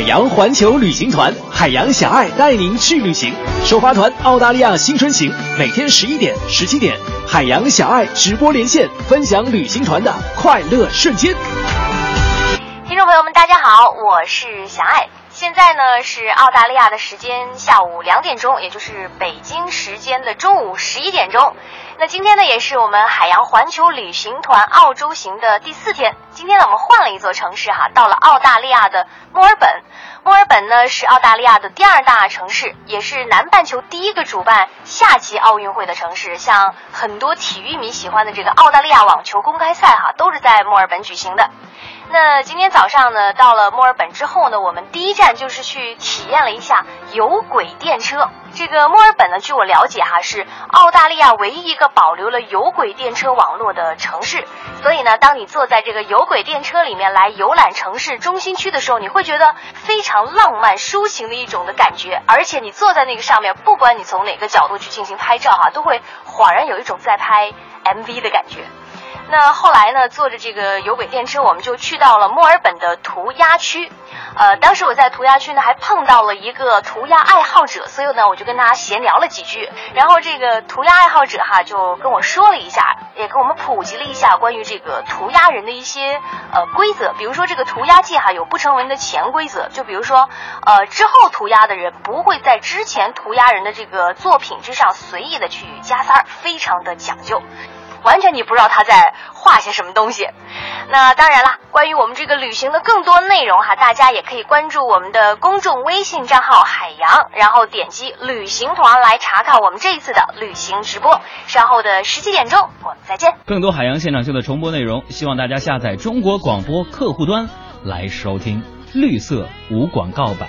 海洋环球旅行团，海洋小爱带您去旅行。首发团澳大利亚新春行，每天十一点、十七点，海洋小爱直播连线，分享旅行团的快乐瞬间。听众朋友们，大家好，我是小爱。现在呢是澳大利亚的时间下午两点钟，也就是北京时间的中午十一点钟。那今天呢也是我们海洋环球旅行团澳洲行的第四天。今天呢我们换了一座城市哈，到了澳大利亚的墨尔本。墨尔本呢是澳大利亚的第二大城市，也是南半球第一个主办夏季奥运会的城市。像很多体育迷喜欢的这个澳大利亚网球公开赛哈，都是在墨尔本举行的。那今天早上呢，到了墨尔本之后呢，我们第一站就是去体验了一下有轨电车。这个墨尔本呢，据我了解哈，是澳大利亚唯一一个保留了有轨电车网络的城市。所以呢，当你坐在这个有轨电车里面来游览城市中心区的时候，你会觉得非常浪漫抒情的一种的感觉。而且你坐在那个上面，不管你从哪个角度去进行拍照哈，都会恍然有一种在拍 MV 的感觉。那后来呢，坐着这个有轨电车，我们就去到了墨尔本的涂鸦区。呃，当时我在涂鸦区呢，还碰到了一个涂鸦爱好者，所以呢，我就跟他闲聊了几句。然后这个涂鸦爱好者哈，就跟我说了一下，也跟我们普及了一下关于这个涂鸦人的一些呃规则。比如说这个涂鸦界哈有不成文的潜规则，就比如说呃之后涂鸦的人不会在之前涂鸦人的这个作品之上随意的去加塞儿，非常的讲究。完全你不知道他在画些什么东西。那当然了，关于我们这个旅行的更多内容哈，大家也可以关注我们的公众微信账号“海洋”，然后点击旅行团来查看我们这一次的旅行直播。稍后的十七点钟，我们再见。更多海洋现场秀的重播内容，希望大家下载中国广播客户端来收听。绿色无广告版。